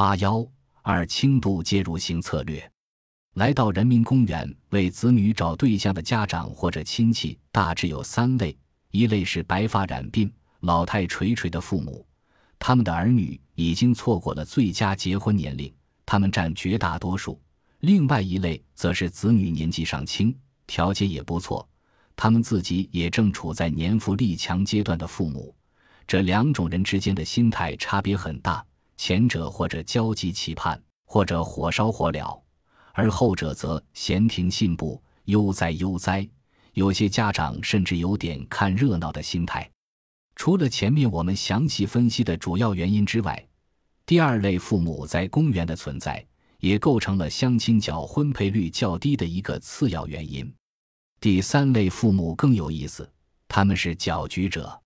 八幺二轻度介入型策略。来到人民公园为子女找对象的家长或者亲戚大致有三类：一类是白发染鬓、老态垂垂的父母，他们的儿女已经错过了最佳结婚年龄，他们占绝大多数；另外一类则是子女年纪尚轻，条件也不错，他们自己也正处在年富力强阶段的父母。这两种人之间的心态差别很大，前者或者焦急期盼，或者火烧火燎。而后者则闲庭信步，悠哉悠哉。有些家长甚至有点看热闹的心态。除了前面我们详细分析的主要原因之外，第二类父母在公园的存在，也构成了相亲角婚配率较低的一个次要原因。第三类父母更有意思，他们是搅局者。